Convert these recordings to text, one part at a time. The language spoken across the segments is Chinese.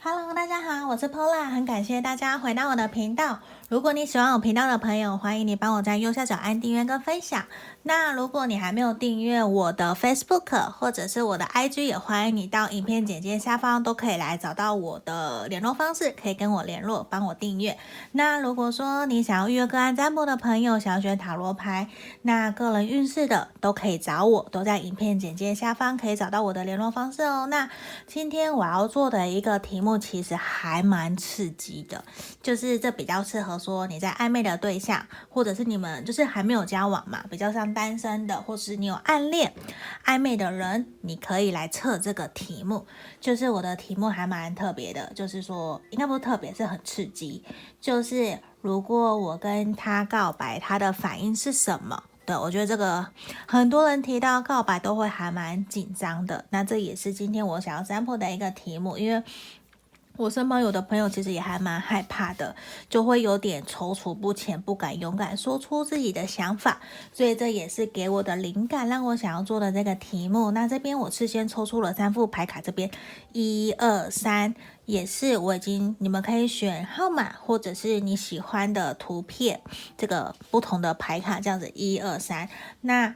Hello，大家好，我是 Pola，很感谢大家回到我的频道。如果你喜欢我频道的朋友，欢迎你帮我在右下角按订阅跟分享。那如果你还没有订阅我的 Facebook 或者是我的 IG，也欢迎你到影片简介下方都可以来找到我的联络方式，可以跟我联络，帮我订阅。那如果说你想要预约个案占卜的朋友，想要学塔罗牌，那个人运势的都可以找我，都在影片简介下方可以找到我的联络方式哦。那今天我要做的一个题目其实还蛮刺激的，就是这比较适合。说你在暧昧的对象，或者是你们就是还没有交往嘛，比较像单身的，或是你有暗恋暧昧的人，你可以来测这个题目。就是我的题目还蛮特别的，就是说应该不是特别，是很刺激。就是如果我跟他告白，他的反应是什么？对，我觉得这个很多人提到告白都会还蛮紧张的。那这也是今天我想要占卜的一个题目，因为。我身旁有的朋友其实也还蛮害怕的，就会有点踌躇不前，不敢勇敢说出自己的想法，所以这也是给我的灵感，让我想要做的这个题目。那这边我事先抽出了三副牌卡，这边一二三，也是我已经，你们可以选号码或者是你喜欢的图片，这个不同的牌卡这样子一二三，那。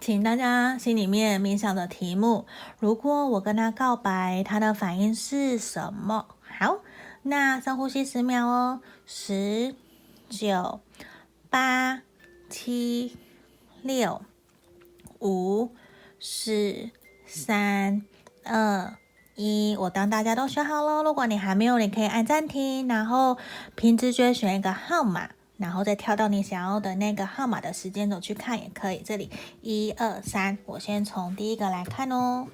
请大家心里面冥想的题目，如果我跟他告白，他的反应是什么？好，那深呼吸十秒哦，十、九、八、七、六、五、四、三、二、一。我当大家都选好了，如果你还没有，你可以按暂停，然后凭直觉选一个号码。然后再跳到你想要的那个号码的时间轴去看也可以。这里一二三，我先从第一个来看哦。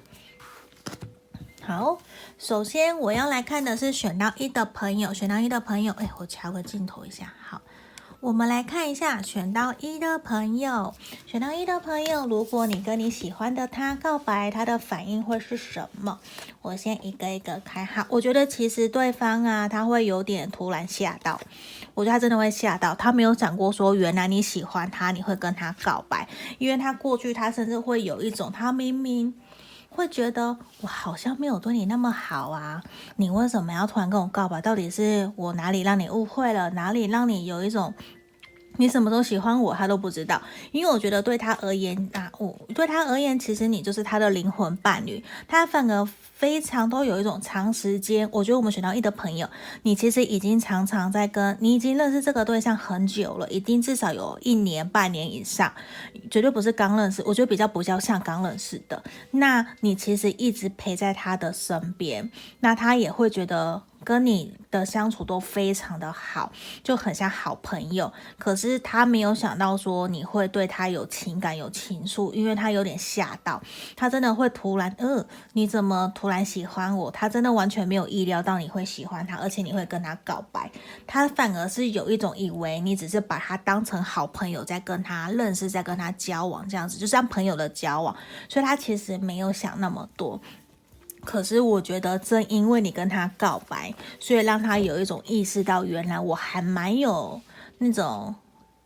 好，首先我要来看的是选到一的朋友，选到一的朋友，哎，我调个镜头一下，好。我们来看一下选到一的朋友，选到一的朋友，如果你跟你喜欢的他告白，他的反应会是什么？我先一个一个开哈。我觉得其实对方啊，他会有点突然吓到，我觉得他真的会吓到，他没有想过说原来你喜欢他，你会跟他告白，因为他过去他甚至会有一种，他明明会觉得我好像没有对你那么好啊，你为什么要突然跟我告白？到底是我哪里让你误会了？哪里让你有一种？你什么时候喜欢我，他都不知道，因为我觉得对他而言啊，我对他而言，其实你就是他的灵魂伴侣，他反而非常都有一种长时间。我觉得我们选到一的朋友，你其实已经常常在跟你已经认识这个对象很久了，一定至少有一年半年以上，绝对不是刚认识。我觉得比较不叫像刚认识的，那你其实一直陪在他的身边，那他也会觉得。跟你的相处都非常的好，就很像好朋友。可是他没有想到说你会对他有情感、有情愫，因为他有点吓到，他真的会突然，呃，你怎么突然喜欢我？他真的完全没有意料到你会喜欢他，而且你会跟他告白。他反而是有一种以为你只是把他当成好朋友在跟他认识，在跟他交往这样子，就像朋友的交往。所以他其实没有想那么多。可是我觉得，正因为你跟他告白，所以让他有一种意识到，原来我还蛮有那种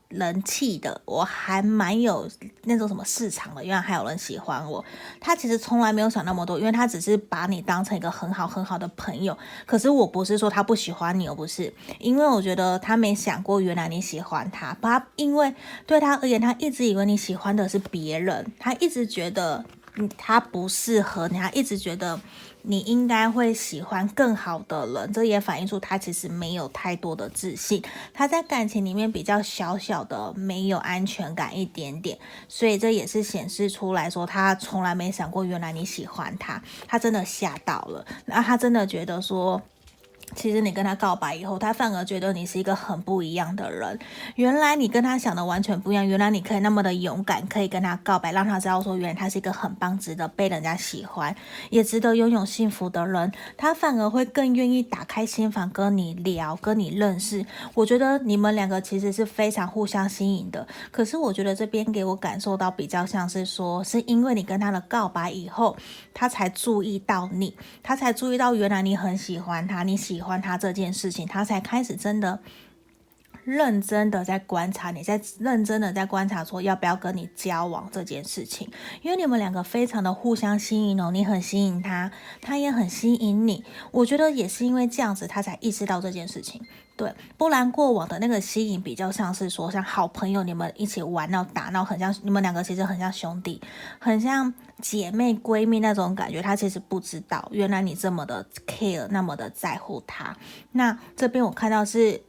人气的，我还蛮有那种什么市场的，原来还有人喜欢我。他其实从来没有想那么多，因为他只是把你当成一个很好很好的朋友。可是我不是说他不喜欢你，而不是，因为我觉得他没想过，原来你喜欢他。他因为对他而言，他一直以为你喜欢的是别人，他一直觉得。他不适合你，他一直觉得你应该会喜欢更好的人，这也反映出他其实没有太多的自信，他在感情里面比较小小的没有安全感一点点，所以这也是显示出来说他从来没想过原来你喜欢他，他真的吓到了，那他真的觉得说。其实你跟他告白以后，他反而觉得你是一个很不一样的人。原来你跟他想的完全不一样。原来你可以那么的勇敢，可以跟他告白，让他知道说，原来他是一个很棒、值得被人家喜欢，也值得拥有幸福的人。他反而会更愿意打开心房跟你聊，跟你认识。我觉得你们两个其实是非常互相吸引的。可是我觉得这边给我感受到比较像是说，是因为你跟他的告白以后，他才注意到你，他才注意到原来你很喜欢他，你喜。喜欢他这件事情，他才开始真的认真的在观察你，在认真的在观察说要不要跟你交往这件事情，因为你们两个非常的互相吸引哦，你很吸引他，他也很吸引你。我觉得也是因为这样子，他才意识到这件事情。对，不然过往的那个吸引比较像是说，像好朋友，你们一起玩闹打闹，很像你们两个其实很像兄弟，很像姐妹闺蜜那种感觉。他其实不知道，原来你这么的 care，那么的在乎他。那这边我看到是，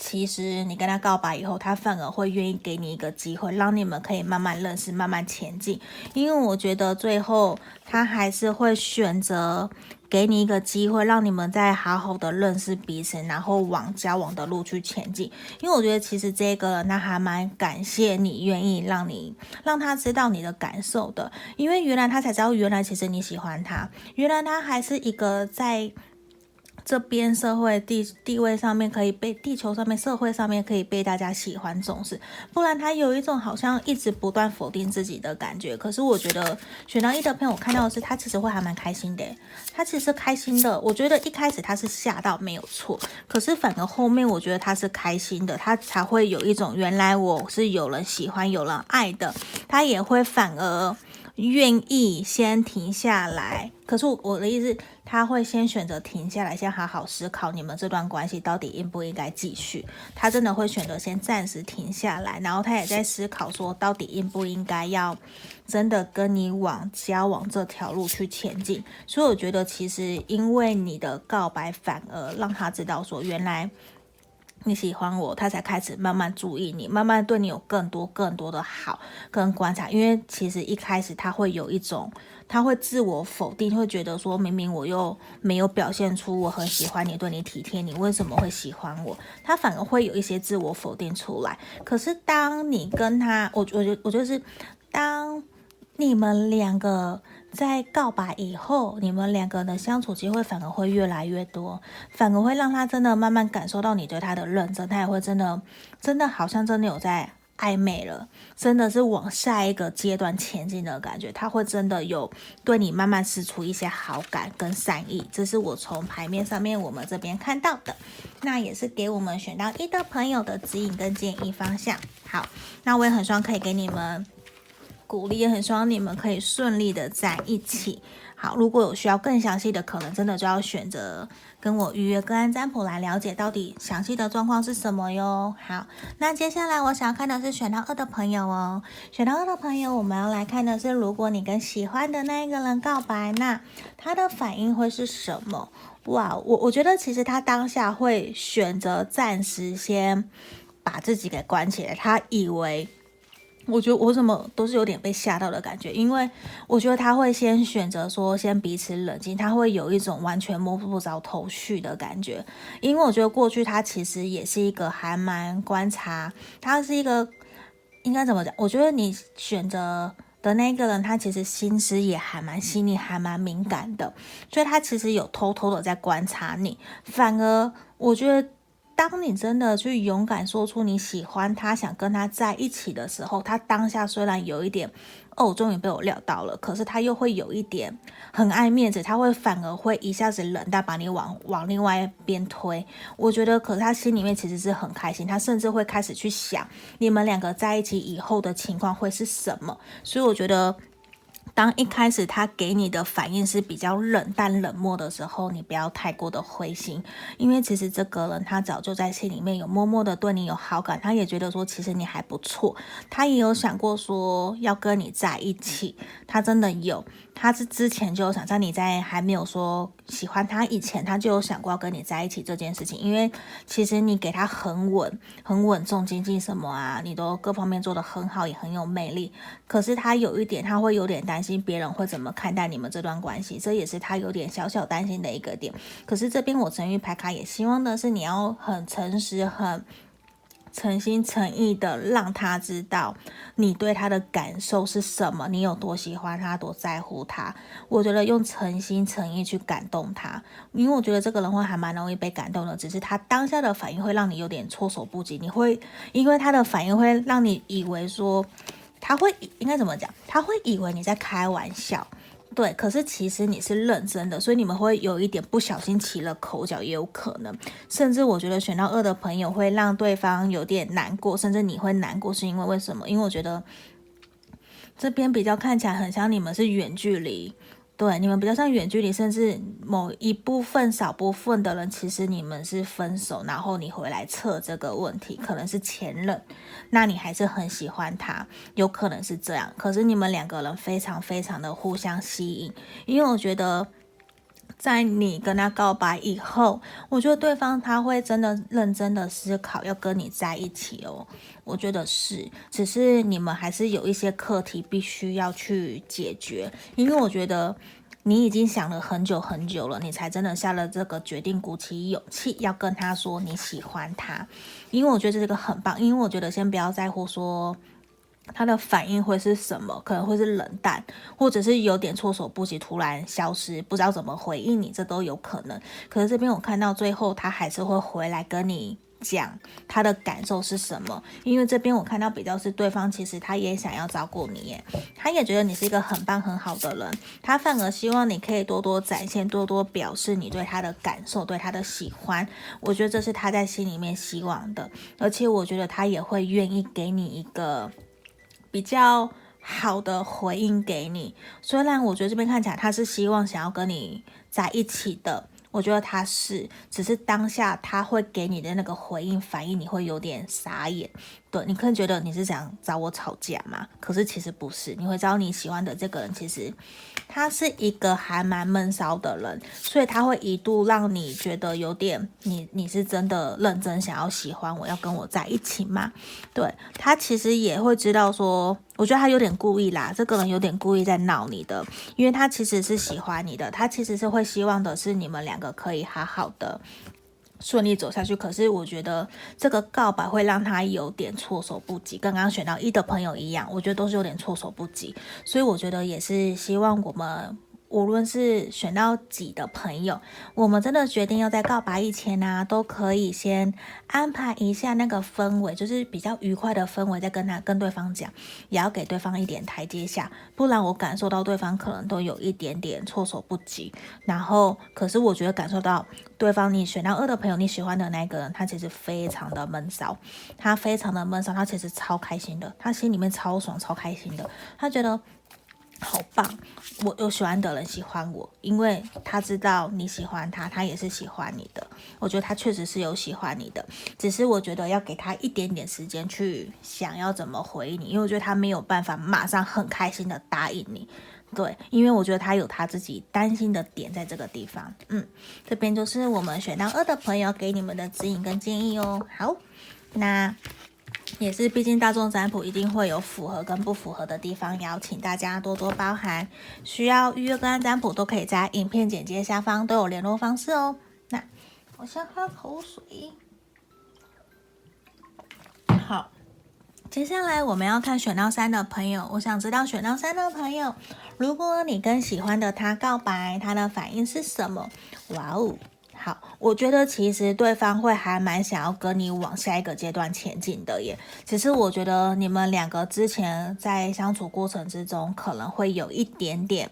其实你跟他告白以后，他反而会愿意给你一个机会，让你们可以慢慢认识，慢慢前进。因为我觉得最后他还是会选择。给你一个机会，让你们再好好的认识彼此，然后往交往的路去前进。因为我觉得其实这个人他还蛮感谢你愿意让你让他知道你的感受的，因为原来他才知道，原来其实你喜欢他，原来他还是一个在。这边社会地地位上面可以被地球上面社会上面可以被大家喜欢重视，不然他有一种好像一直不断否定自己的感觉。可是我觉得选到一的朋友，我看到的是他其实会还蛮开心的，他其实开心的。我觉得一开始他是吓到没有错，可是反而后面我觉得他是开心的，他才会有一种原来我是有人喜欢有人爱的，他也会反而。愿意先停下来，可是我的意思，他会先选择停下来，先好好思考你们这段关系到底应不应该继续。他真的会选择先暂时停下来，然后他也在思考说，到底应不应该要真的跟你往交往这条路去前进。所以我觉得，其实因为你的告白，反而让他知道说，原来。你喜欢我，他才开始慢慢注意你，慢慢对你有更多更多的好跟观察。因为其实一开始他会有一种，他会自我否定，会觉得说明明我又没有表现出我很喜欢你，对你体贴，你为什么会喜欢我？他反而会有一些自我否定出来。可是当你跟他，我我觉我就是当你们两个。在告白以后，你们两个人的相处机会反而会越来越多，反而会让他真的慢慢感受到你对他的认真，他也会真的，真的好像真的有在暧昧了，真的是往下一个阶段前进的感觉，他会真的有对你慢慢释出一些好感跟善意，这是我从牌面上面我们这边看到的，那也是给我们选到一的朋友的指引跟建议方向。好，那我也很希望可以给你们。鼓励也很希望你们可以顺利的在一起。好，如果有需要更详细的，可能真的就要选择跟我预约个案占卜来了解到底详细的状况是什么哟。好，那接下来我想要看的是选到二的朋友哦。选到二的朋友，我们要来看的是，如果你跟喜欢的那一个人告白，那他的反应会是什么？哇，我我觉得其实他当下会选择暂时先把自己给关起来，他以为。我觉得我怎么都是有点被吓到的感觉，因为我觉得他会先选择说先彼此冷静，他会有一种完全摸不着头绪的感觉，因为我觉得过去他其实也是一个还蛮观察，他是一个应该怎么讲？我觉得你选择的那个人，他其实心思也还蛮细腻，还蛮敏感的，所以他其实有偷偷的在观察你，反而我觉得。当你真的去勇敢说出你喜欢他，想跟他在一起的时候，他当下虽然有一点，哦，终于被我料到了，可是他又会有一点很爱面子，他会反而会一下子冷淡，把你往往另外一边推。我觉得，可是他心里面其实是很开心，他甚至会开始去想你们两个在一起以后的情况会是什么。所以我觉得。当一开始他给你的反应是比较冷淡冷漠的时候，你不要太过的灰心，因为其实这个人他早就在心里面有默默的对你有好感，他也觉得说其实你还不错，他也有想过说要跟你在一起，他真的有。他是之前就有想在你在还没有说喜欢他以前，他就有想过要跟你在一起这件事情。因为其实你给他很稳、很稳重、经济什么啊，你都各方面做得很好，也很有魅力。可是他有一点，他会有点担心别人会怎么看待你们这段关系，这也是他有点小小担心的一个点。可是这边我神諭牌卡也希望的是你要很诚实、很。诚心诚意的让他知道你对他的感受是什么，你有多喜欢他，多在乎他。我觉得用诚心诚意去感动他，因为我觉得这个人会还蛮容易被感动的，只是他当下的反应会让你有点措手不及。你会因为他的反应会让你以为说他会应该怎么讲？他会以为你在开玩笑。对，可是其实你是认真的，所以你们会有一点不小心起了口角，也有可能。甚至我觉得选到二的朋友会让对方有点难过，甚至你会难过，是因为为什么？因为我觉得这边比较看起来很像你们是远距离。对，你们比较像远距离，甚至某一部分少部分的人，其实你们是分手，然后你回来测这个问题，可能是前任，那你还是很喜欢他，有可能是这样。可是你们两个人非常非常的互相吸引，因为我觉得。在你跟他告白以后，我觉得对方他会真的认真的思考要跟你在一起哦。我觉得是，只是你们还是有一些课题必须要去解决。因为我觉得你已经想了很久很久了，你才真的下了这个决定，鼓起勇气要跟他说你喜欢他。因为我觉得这个很棒，因为我觉得先不要在乎说。他的反应会是什么？可能会是冷淡，或者是有点措手不及，突然消失，不知道怎么回应你，这都有可能。可是这边我看到最后，他还是会回来跟你讲他的感受是什么。因为这边我看到比较是对方，其实他也想要照顾你，耶，他也觉得你是一个很棒很好的人，他反而希望你可以多多展现，多多表示你对他的感受，对他的喜欢。我觉得这是他在心里面希望的，而且我觉得他也会愿意给你一个。比较好的回应给你，虽然我觉得这边看起来他是希望想要跟你在一起的。我觉得他是，只是当下他会给你的那个回应反应，你会有点傻眼。对，你可能觉得你是想找我吵架嘛？可是其实不是，你会知道你喜欢的这个人，其实他是一个还蛮闷骚的人，所以他会一度让你觉得有点，你你是真的认真想要喜欢我，要跟我在一起吗？对，他其实也会知道说。我觉得他有点故意啦，这个人有点故意在闹你的，因为他其实是喜欢你的，他其实是会希望的是你们两个可以好好的顺利走下去。可是我觉得这个告白会让他有点措手不及，跟刚刚选到一的朋友一样，我觉得都是有点措手不及。所以我觉得也是希望我们。无论是选到几的朋友，我们真的决定要在告白以前呢、都可以先安排一下那个氛围，就是比较愉快的氛围，再跟他跟对方讲，也要给对方一点台阶下，不然我感受到对方可能都有一点点措手不及。然后，可是我觉得感受到对方，你选到二的朋友，你喜欢的那个人，他其实非常的闷骚，他非常的闷骚，他其实超开心的，他心里面超爽、超开心的，他觉得。好棒！我有喜欢的人喜欢我，因为他知道你喜欢他，他也是喜欢你的。我觉得他确实是有喜欢你的，只是我觉得要给他一点点时间去想要怎么回应你，因为我觉得他没有办法马上很开心的答应你。对，因为我觉得他有他自己担心的点在这个地方。嗯，这边就是我们选到二的朋友给你们的指引跟建议哦。好，那。也是，毕竟大众占卜一定会有符合跟不符合的地方，邀请大家多多包涵。需要预约个案占卜，都可以在影片简介下方都有联络方式哦。那我先喝口水。好，接下来我们要看选到三的朋友。我想知道选到三的朋友，如果你跟喜欢的他告白，他的反应是什么？哇哦！好，我觉得其实对方会还蛮想要跟你往下一个阶段前进的耶。只是我觉得你们两个之前在相处过程之中，可能会有一点点。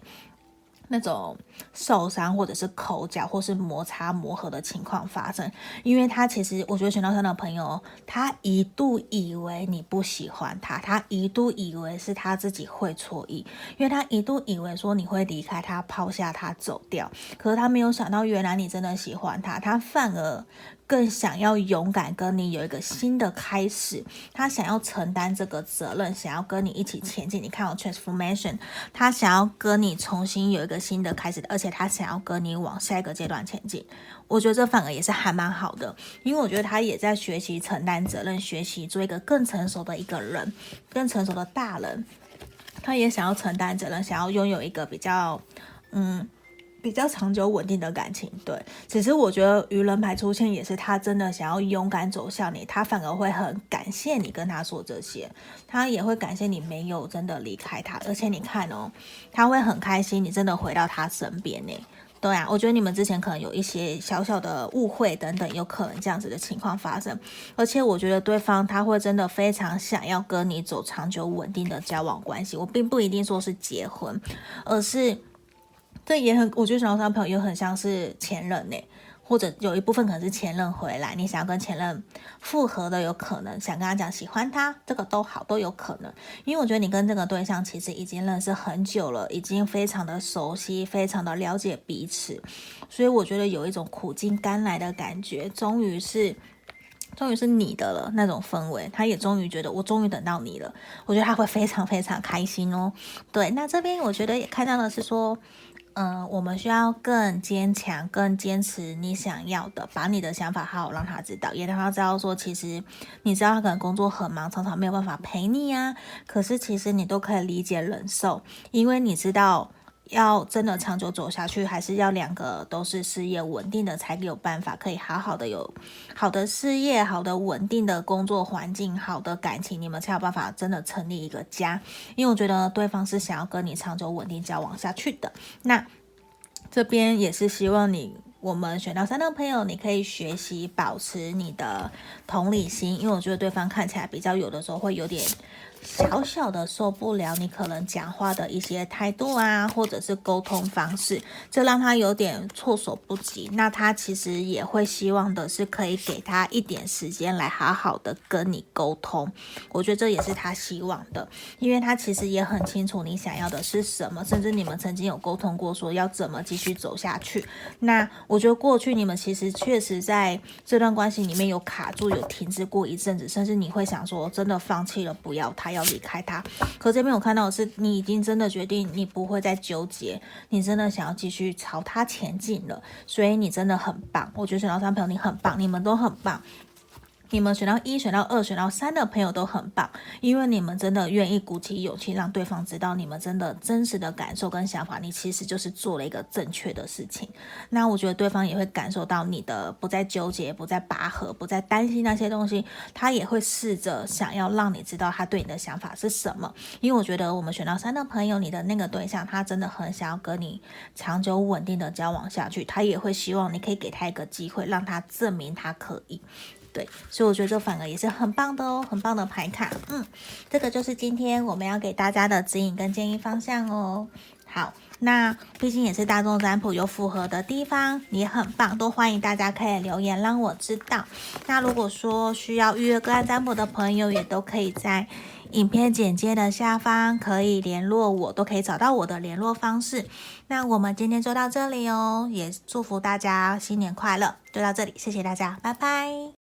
那种受伤或者是口角或是摩擦磨合的情况发生，因为他其实我觉得选到三的朋友，他一度以为你不喜欢他，他一度以为是他自己会错意，因为他一度以为说你会离开他，抛下他走掉，可是他没有想到原来你真的喜欢他，他反而。更想要勇敢跟你有一个新的开始，他想要承担这个责任，想要跟你一起前进。你看我 transformation，他想要跟你重新有一个新的开始，而且他想要跟你往下一个阶段前进。我觉得这反而也是还蛮好的，因为我觉得他也在学习承担责任，学习做一个更成熟的一个人，更成熟的大人。他也想要承担责任，想要拥有一个比较，嗯。比较长久稳定的感情，对。只是我觉得愚人牌出现也是他真的想要勇敢走向你，他反而会很感谢你跟他说这些，他也会感谢你没有真的离开他，而且你看哦，他会很开心你真的回到他身边呢。对啊，我觉得你们之前可能有一些小小的误会等等，有可能这样子的情况发生，而且我觉得对方他会真的非常想要跟你走长久稳定的交往关系，我并不一定说是结婚，而是。这也很，我觉得选到三朋友也很像是前任呢。或者有一部分可能是前任回来，你想要跟前任复合的有可能，想跟他讲喜欢他，这个都好，都有可能。因为我觉得你跟这个对象其实已经认识很久了，已经非常的熟悉，非常的了解彼此，所以我觉得有一种苦尽甘来的感觉，终于是，终于是你的了那种氛围，他也终于觉得我终于等到你了，我觉得他会非常非常开心哦。对，那这边我觉得也看到的是说。嗯、我们需要更坚强、更坚持你想要的，把你的想法好好让他知道，也让他知道说，其实你知道他可能工作很忙，常常没有办法陪你啊。可是其实你都可以理解忍受，因为你知道要真的长久走下去，还是要两个都是事业稳定的，才有办法可以好好的有好的事业、好的稳定的工作环境、好的感情，你们才有办法真的成立一个家。因为我觉得对方是想要跟你长久稳定交往下去的。那这边也是希望你，我们选到三的朋友，你可以学习保持你的同理心，因为我觉得对方看起来比较有的时候会有点。小小的受不了你可能讲话的一些态度啊，或者是沟通方式，这让他有点措手不及。那他其实也会希望的是可以给他一点时间来好好的跟你沟通。我觉得这也是他希望的，因为他其实也很清楚你想要的是什么，甚至你们曾经有沟通过说要怎么继续走下去。那我觉得过去你们其实确实在这段关系里面有卡住，有停滞过一阵子，甚至你会想说真的放弃了，不要他还。要离开他，可这边我看到的是你已经真的决定，你不会再纠结，你真的想要继续朝他前进了，所以你真的很棒。我觉得选到三朋友你很棒，你们都很棒。你们选到一、选到二、选到三的朋友都很棒，因为你们真的愿意鼓起勇气，让对方知道你们真的真实的感受跟想法。你其实就是做了一个正确的事情。那我觉得对方也会感受到你的不再纠结、不再拔河、不再担心那些东西，他也会试着想要让你知道他对你的想法是什么。因为我觉得我们选到三的朋友，你的那个对象他真的很想要跟你长久稳定的交往下去，他也会希望你可以给他一个机会，让他证明他可以。对，所以我觉得这反而也是很棒的哦，很棒的牌卡。嗯，这个就是今天我们要给大家的指引跟建议方向哦。好，那毕竟也是大众占卜，有符合的地方也很棒，都欢迎大家可以留言让我知道。那如果说需要预约个案占卜的朋友，也都可以在影片简介的下方可以联络我，都可以找到我的联络方式。那我们今天就到这里哦，也祝福大家新年快乐，就到这里，谢谢大家，拜拜。